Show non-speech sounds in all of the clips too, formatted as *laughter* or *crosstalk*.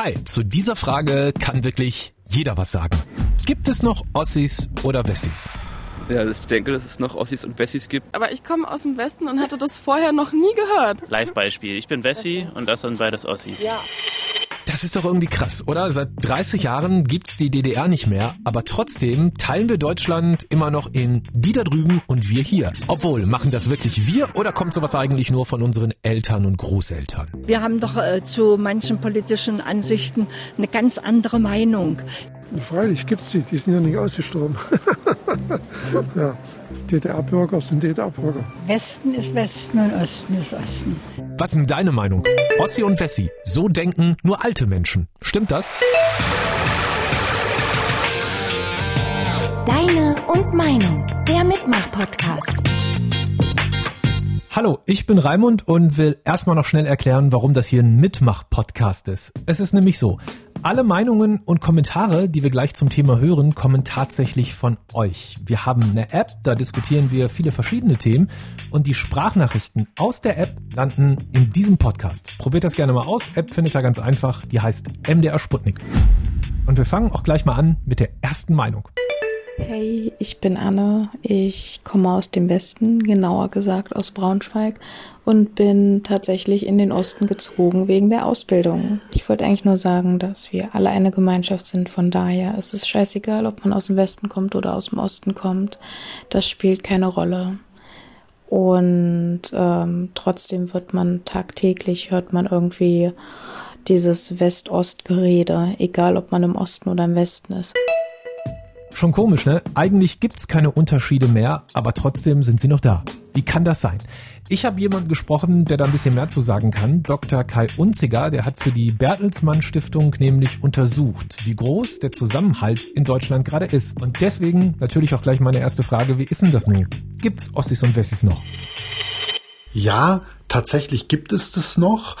Hi, zu dieser Frage kann wirklich jeder was sagen. Gibt es noch Ossis oder Wessis? Ja, ich denke, dass es noch Ossis und Wessis gibt. Aber ich komme aus dem Westen und hatte das vorher noch nie gehört. Live-Beispiel. Ich bin Wessi und das sind beides Ossis. Ja. Das ist doch irgendwie krass, oder? Seit 30 Jahren gibt's die DDR nicht mehr, aber trotzdem teilen wir Deutschland immer noch in die da drüben und wir hier. Obwohl, machen das wirklich wir oder kommt sowas eigentlich nur von unseren Eltern und Großeltern? Wir haben doch äh, zu manchen politischen Ansichten eine ganz andere Meinung. Freilich gibt es die, die sind ja nicht ausgestorben. *laughs* ja, DDR-Bürger sind DDR-Bürger. Westen ist Westen und Osten ist Osten. Was ist denn deine Meinung? Ossi und Wessi, so denken nur alte Menschen. Stimmt das? Deine und Meinung, der Mitmach-Podcast. Hallo, ich bin Raimund und will erstmal noch schnell erklären, warum das hier ein Mitmach-Podcast ist. Es ist nämlich so, alle Meinungen und Kommentare, die wir gleich zum Thema hören, kommen tatsächlich von euch. Wir haben eine App, da diskutieren wir viele verschiedene Themen und die Sprachnachrichten aus der App landen in diesem Podcast. Probiert das gerne mal aus. App findet ihr ganz einfach. Die heißt MDR Sputnik. Und wir fangen auch gleich mal an mit der ersten Meinung. Hey, ich bin Anne. Ich komme aus dem Westen, genauer gesagt aus Braunschweig und bin tatsächlich in den Osten gezogen wegen der Ausbildung. Ich wollte eigentlich nur sagen, dass wir alle eine Gemeinschaft sind. Von daher ist es scheißegal, ob man aus dem Westen kommt oder aus dem Osten kommt. Das spielt keine Rolle. Und ähm, trotzdem wird man tagtäglich, hört man irgendwie dieses West-Ost-Gerede, egal ob man im Osten oder im Westen ist. Schon komisch, ne? Eigentlich gibt's keine Unterschiede mehr, aber trotzdem sind sie noch da. Wie kann das sein? Ich habe jemanden gesprochen, der da ein bisschen mehr zu sagen kann. Dr. Kai Unziger, der hat für die Bertelsmann Stiftung nämlich untersucht, wie groß der Zusammenhalt in Deutschland gerade ist. Und deswegen natürlich auch gleich meine erste Frage, wie ist denn das nun? Gibt's Ossis und Wessis noch? Ja, tatsächlich gibt es das noch.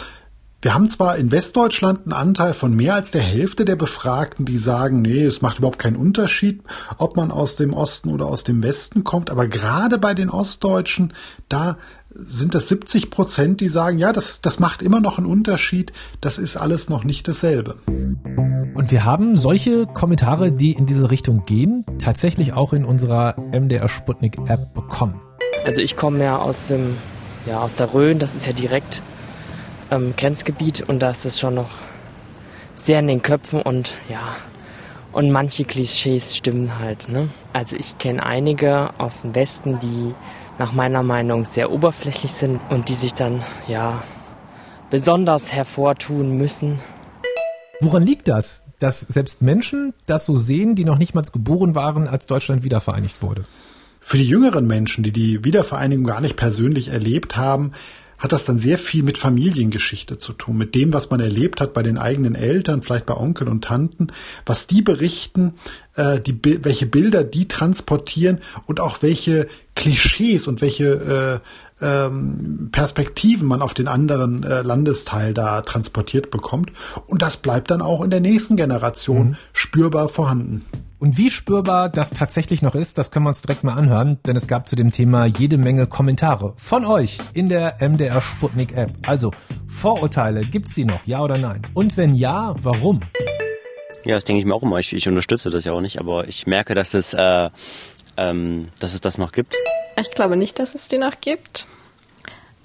Wir haben zwar in Westdeutschland einen Anteil von mehr als der Hälfte der Befragten, die sagen, nee, es macht überhaupt keinen Unterschied, ob man aus dem Osten oder aus dem Westen kommt, aber gerade bei den Ostdeutschen, da sind das 70 Prozent, die sagen, ja, das, das macht immer noch einen Unterschied, das ist alles noch nicht dasselbe. Und wir haben solche Kommentare, die in diese Richtung gehen, tatsächlich auch in unserer MDR Sputnik App bekommen. Also ich komme ja aus dem, ja, aus der Rhön, das ist ja direkt ähm, Grenzgebiet und da ist es schon noch sehr in den Köpfen und ja, und manche Klischees stimmen halt. Ne? Also ich kenne einige aus dem Westen, die nach meiner Meinung sehr oberflächlich sind und die sich dann ja besonders hervortun müssen. Woran liegt das, dass selbst Menschen das so sehen, die noch nicht mal geboren waren, als Deutschland wiedervereinigt wurde? Für die jüngeren Menschen, die die Wiedervereinigung gar nicht persönlich erlebt haben, hat das dann sehr viel mit Familiengeschichte zu tun, mit dem, was man erlebt hat bei den eigenen Eltern, vielleicht bei Onkel und Tanten, was die berichten, äh, die, welche Bilder die transportieren und auch welche Klischees und welche äh, ähm, Perspektiven man auf den anderen äh, Landesteil da transportiert bekommt. Und das bleibt dann auch in der nächsten Generation mhm. spürbar vorhanden. Und wie spürbar das tatsächlich noch ist, das können wir uns direkt mal anhören, denn es gab zu dem Thema jede Menge Kommentare von euch in der MDR Sputnik App. Also, Vorurteile, gibt's sie noch, ja oder nein? Und wenn ja, warum? Ja, das denke ich mir auch immer. Ich, ich unterstütze das ja auch nicht, aber ich merke, dass es, äh, ähm, dass es das noch gibt. Ich glaube nicht, dass es die noch gibt.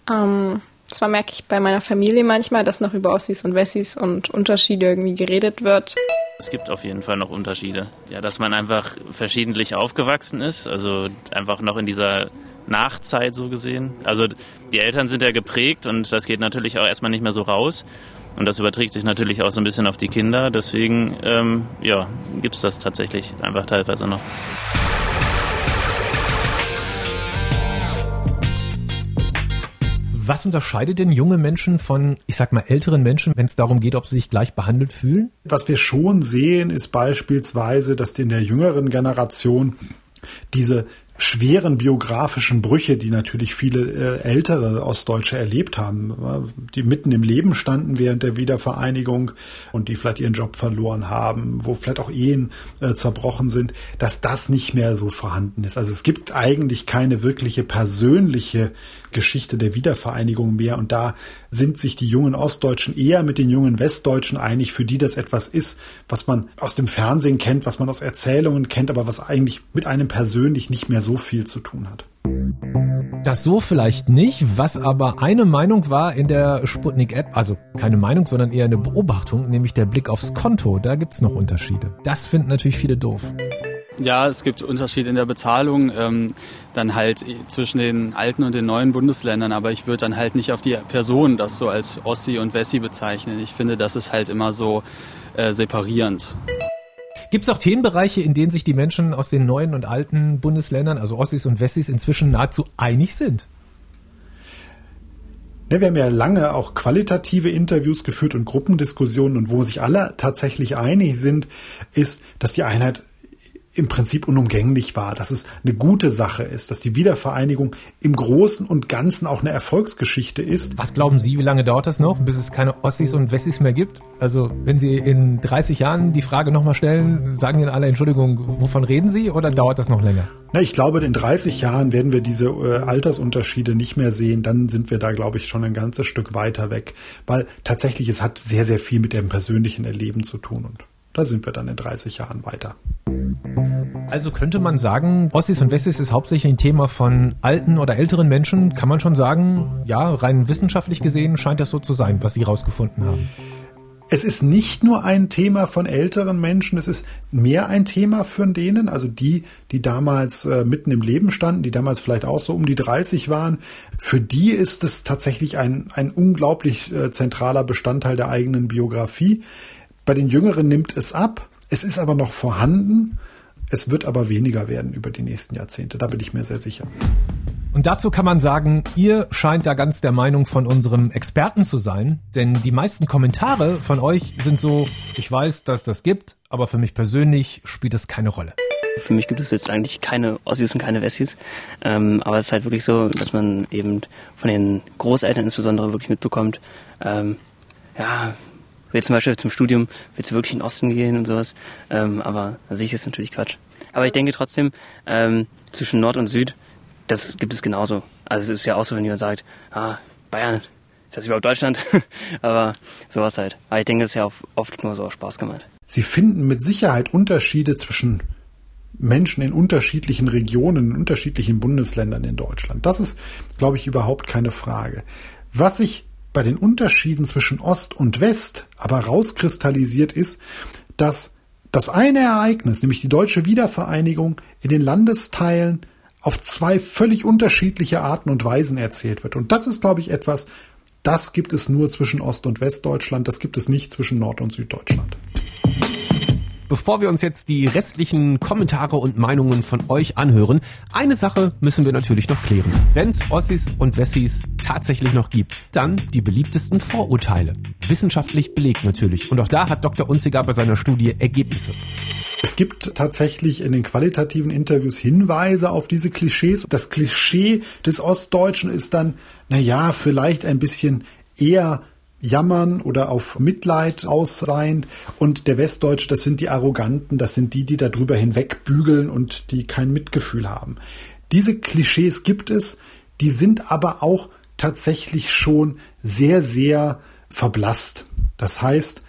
Ähm, zwar merke ich bei meiner Familie manchmal, dass noch über Ossis und Wessis und Unterschiede irgendwie geredet wird. Es gibt auf jeden Fall noch Unterschiede. Ja, dass man einfach verschiedentlich aufgewachsen ist, also einfach noch in dieser Nachzeit so gesehen. Also die Eltern sind ja geprägt und das geht natürlich auch erstmal nicht mehr so raus. Und das überträgt sich natürlich auch so ein bisschen auf die Kinder. Deswegen, ähm, ja, gibt es das tatsächlich einfach teilweise noch. Was unterscheidet denn junge Menschen von, ich sag mal, älteren Menschen, wenn es darum geht, ob sie sich gleich behandelt fühlen? Was wir schon sehen, ist beispielsweise, dass in der jüngeren Generation diese schweren biografischen Brüche, die natürlich viele äh, ältere Ostdeutsche erlebt haben, die mitten im Leben standen während der Wiedervereinigung und die vielleicht ihren Job verloren haben, wo vielleicht auch Ehen äh, zerbrochen sind, dass das nicht mehr so vorhanden ist. Also es gibt eigentlich keine wirkliche persönliche Geschichte der Wiedervereinigung mehr. Und da sind sich die jungen Ostdeutschen eher mit den jungen Westdeutschen einig, für die das etwas ist, was man aus dem Fernsehen kennt, was man aus Erzählungen kennt, aber was eigentlich mit einem persönlich nicht mehr so viel zu tun hat. Das so vielleicht nicht, was aber eine Meinung war in der Sputnik-App, also keine Meinung, sondern eher eine Beobachtung, nämlich der Blick aufs Konto, da gibt's noch Unterschiede. Das finden natürlich viele doof. Ja, es gibt Unterschiede in der Bezahlung, ähm, dann halt zwischen den alten und den neuen Bundesländern, aber ich würde dann halt nicht auf die Person das so als Ossi und Wessi bezeichnen. Ich finde, das ist halt immer so äh, separierend. Gibt es auch Themenbereiche, in denen sich die Menschen aus den neuen und alten Bundesländern, also Ossis und Wessis, inzwischen nahezu einig sind? Ne, wir haben ja lange auch qualitative Interviews geführt und Gruppendiskussionen und wo sich alle tatsächlich einig sind, ist, dass die Einheit im Prinzip unumgänglich war, dass es eine gute Sache ist, dass die Wiedervereinigung im Großen und Ganzen auch eine Erfolgsgeschichte ist. Was glauben Sie, wie lange dauert das noch, bis es keine Ossis und Wessis mehr gibt? Also wenn Sie in 30 Jahren die Frage nochmal stellen, sagen Ihnen alle, Entschuldigung, wovon reden Sie oder dauert das noch länger? Na, ich glaube, in 30 Jahren werden wir diese äh, Altersunterschiede nicht mehr sehen. Dann sind wir da, glaube ich, schon ein ganzes Stück weiter weg. Weil tatsächlich, es hat sehr, sehr viel mit dem persönlichen Erleben zu tun und da sind wir dann in 30 Jahren weiter. Also könnte man sagen, Ossis und Wessis ist hauptsächlich ein Thema von alten oder älteren Menschen. Kann man schon sagen, ja, rein wissenschaftlich gesehen scheint das so zu sein, was Sie rausgefunden haben. Es ist nicht nur ein Thema von älteren Menschen, es ist mehr ein Thema von denen, also die, die damals äh, mitten im Leben standen, die damals vielleicht auch so um die 30 waren. Für die ist es tatsächlich ein, ein unglaublich äh, zentraler Bestandteil der eigenen Biografie. Bei den Jüngeren nimmt es ab. Es ist aber noch vorhanden. Es wird aber weniger werden über die nächsten Jahrzehnte. Da bin ich mir sehr sicher. Und dazu kann man sagen, ihr scheint da ganz der Meinung von unserem Experten zu sein, denn die meisten Kommentare von euch sind so, ich weiß, dass das gibt, aber für mich persönlich spielt es keine Rolle. Für mich gibt es jetzt eigentlich keine Ossis und keine Wessis, ähm, aber es ist halt wirklich so, dass man eben von den Großeltern insbesondere wirklich mitbekommt, ähm, ja, will zum Beispiel zum Studium, willst du wirklich in den Osten gehen und sowas. Ähm, aber an sich ist natürlich Quatsch. Aber ich denke trotzdem, ähm, zwischen Nord und Süd, das gibt es genauso. Also es ist ja auch so, wenn jemand sagt, ah, Bayern, ist das überhaupt Deutschland? *laughs* aber sowas halt. Aber ich denke, das ist ja oft nur so aus Spaß gemeint. Sie finden mit Sicherheit Unterschiede zwischen Menschen in unterschiedlichen Regionen, in unterschiedlichen Bundesländern in Deutschland. Das ist, glaube ich, überhaupt keine Frage. Was ich bei den Unterschieden zwischen Ost und West aber rauskristallisiert ist, dass das eine Ereignis, nämlich die deutsche Wiedervereinigung, in den Landesteilen auf zwei völlig unterschiedliche Arten und Weisen erzählt wird. Und das ist, glaube ich, etwas, das gibt es nur zwischen Ost- und Westdeutschland, das gibt es nicht zwischen Nord- und Süddeutschland. Bevor wir uns jetzt die restlichen Kommentare und Meinungen von euch anhören, eine Sache müssen wir natürlich noch klären. Wenn es Ossis und Wessis tatsächlich noch gibt, dann die beliebtesten Vorurteile. Wissenschaftlich belegt natürlich. Und auch da hat Dr. Unziger bei seiner Studie Ergebnisse. Es gibt tatsächlich in den qualitativen Interviews Hinweise auf diese Klischees. Das Klischee des Ostdeutschen ist dann, na ja, vielleicht ein bisschen eher Jammern oder auf Mitleid ausseiend. Und der Westdeutsche, das sind die Arroganten, das sind die, die darüber hinwegbügeln und die kein Mitgefühl haben. Diese Klischees gibt es, die sind aber auch tatsächlich schon sehr, sehr verblasst. Das heißt,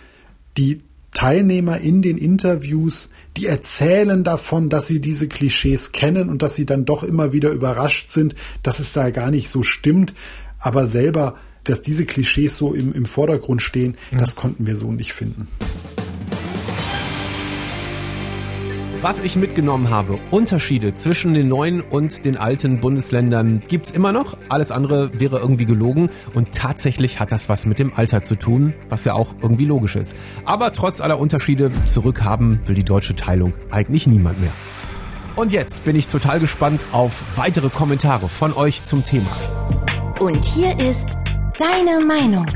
die Teilnehmer in den Interviews, die erzählen davon, dass sie diese Klischees kennen und dass sie dann doch immer wieder überrascht sind, dass es da gar nicht so stimmt, aber selber dass diese Klischees so im, im Vordergrund stehen, mhm. das konnten wir so nicht finden. Was ich mitgenommen habe, Unterschiede zwischen den neuen und den alten Bundesländern gibt's immer noch. Alles andere wäre irgendwie gelogen und tatsächlich hat das was mit dem Alter zu tun, was ja auch irgendwie logisch ist. Aber trotz aller Unterschiede zurückhaben will die deutsche Teilung eigentlich niemand mehr. Und jetzt bin ich total gespannt auf weitere Kommentare von euch zum Thema. Und hier ist Deine Meinung.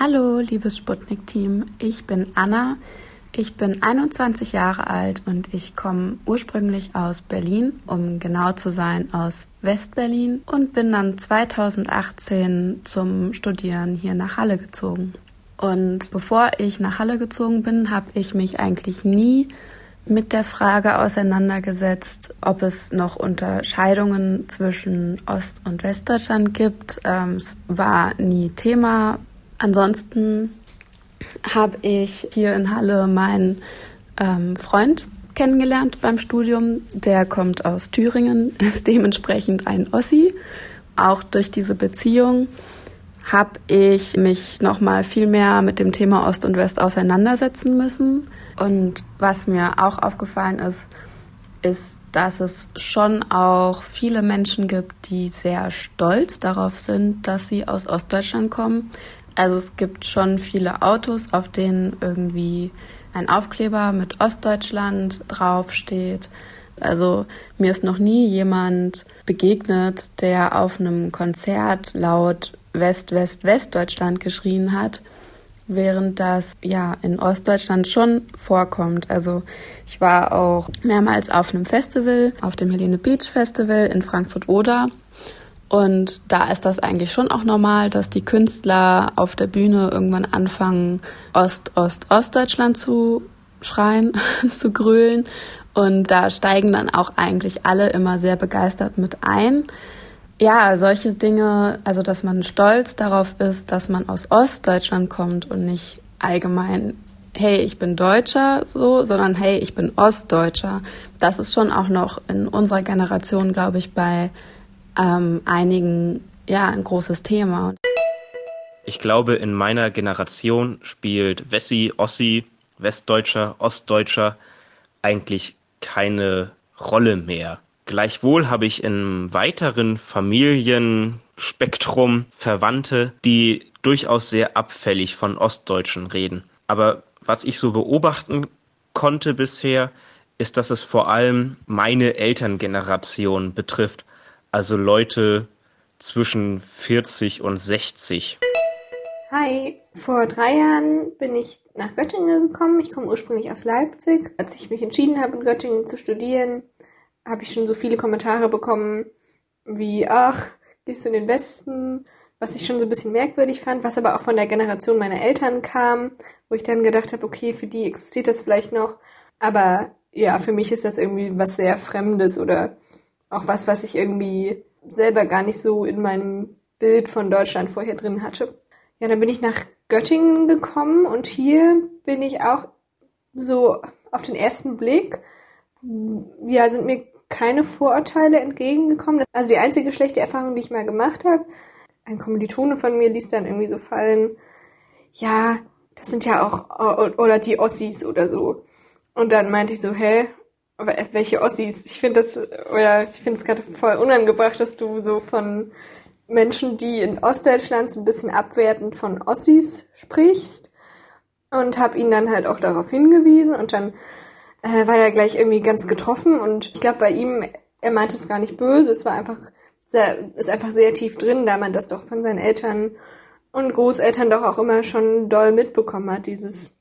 Hallo, liebes Sputnik-Team. Ich bin Anna. Ich bin 21 Jahre alt und ich komme ursprünglich aus Berlin, um genau zu sein aus Westberlin und bin dann 2018 zum Studieren hier nach Halle gezogen. Und bevor ich nach Halle gezogen bin, habe ich mich eigentlich nie mit der Frage auseinandergesetzt, ob es noch Unterscheidungen zwischen Ost- und Westdeutschland gibt. Ähm, es war nie Thema. Ansonsten habe ich hier in Halle meinen ähm, Freund kennengelernt beim Studium. Der kommt aus Thüringen, *laughs* ist dementsprechend ein Ossi. Auch durch diese Beziehung habe ich mich noch mal viel mehr mit dem Thema Ost und West auseinandersetzen müssen. Und was mir auch aufgefallen ist, ist, dass es schon auch viele Menschen gibt, die sehr stolz darauf sind, dass sie aus Ostdeutschland kommen. Also es gibt schon viele Autos, auf denen irgendwie ein Aufkleber mit Ostdeutschland draufsteht. Also mir ist noch nie jemand begegnet, der auf einem Konzert laut West, West, Westdeutschland geschrien hat, während das ja in Ostdeutschland schon vorkommt. Also ich war auch mehrmals auf einem Festival, auf dem Helene Beach Festival in Frankfurt-Oder und da ist das eigentlich schon auch normal, dass die Künstler auf der Bühne irgendwann anfangen, Ost, Ost, Ostdeutschland zu schreien, *laughs* zu grölen. Und da steigen dann auch eigentlich alle immer sehr begeistert mit ein. Ja, solche Dinge, also dass man stolz darauf ist, dass man aus Ostdeutschland kommt und nicht allgemein, hey, ich bin Deutscher, so, sondern hey, ich bin Ostdeutscher. Das ist schon auch noch in unserer Generation, glaube ich, bei ähm, einigen ja ein großes Thema. Ich glaube, in meiner Generation spielt Wessi, Ossi, Westdeutscher, Ostdeutscher eigentlich keine Rolle mehr. Gleichwohl habe ich im weiteren Familienspektrum Verwandte, die durchaus sehr abfällig von Ostdeutschen reden. Aber was ich so beobachten konnte bisher, ist, dass es vor allem meine Elterngeneration betrifft also Leute zwischen 40 und 60. Hi, vor drei Jahren bin ich nach Göttingen gekommen. Ich komme ursprünglich aus Leipzig. Als ich mich entschieden habe, in Göttingen zu studieren, habe ich schon so viele Kommentare bekommen wie, ach, gehst du in den Westen? Was ich schon so ein bisschen merkwürdig fand, was aber auch von der Generation meiner Eltern kam, wo ich dann gedacht habe, okay, für die existiert das vielleicht noch. Aber ja, für mich ist das irgendwie was sehr Fremdes oder auch was, was ich irgendwie selber gar nicht so in meinem Bild von Deutschland vorher drin hatte. Ja, dann bin ich nach Göttingen gekommen und hier bin ich auch so auf den ersten Blick, ja, sind mir keine Vorurteile entgegengekommen. Also die einzige schlechte Erfahrung, die ich mal gemacht habe, ein Kommilitone von mir ließ dann irgendwie so fallen, ja, das sind ja auch, oder die Ossis oder so. Und dann meinte ich so, hä, aber welche Ossis? Ich finde das, oder ich finde es gerade voll unangebracht, dass du so von Menschen, die in Ostdeutschland so ein bisschen abwertend von Ossis sprichst. Und habe ihn dann halt auch darauf hingewiesen und dann äh, war er gleich irgendwie ganz getroffen und ich glaube bei ihm, er meinte es gar nicht böse, es war einfach sehr, ist einfach sehr tief drin, da man das doch von seinen Eltern und Großeltern doch auch immer schon doll mitbekommen hat, dieses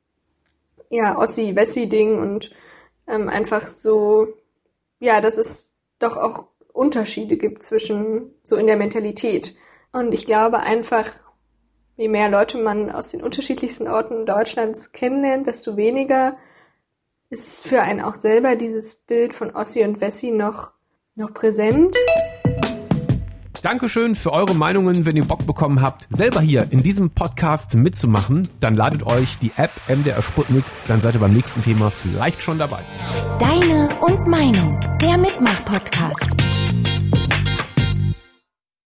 ja, Ossi-Wessi-Ding und ähm, einfach so, ja, dass es doch auch Unterschiede gibt zwischen so in der Mentalität. Und ich glaube einfach, je mehr Leute man aus den unterschiedlichsten Orten Deutschlands kennenlernt, desto weniger ist für einen auch selber dieses Bild von Ossi und Wessi noch, noch präsent. Dankeschön für eure Meinungen. Wenn ihr Bock bekommen habt, selber hier in diesem Podcast mitzumachen, dann ladet euch die App MDR Sputnik. Dann seid ihr beim nächsten Thema vielleicht schon dabei. Deine und Meinung, der Mitmach-Podcast.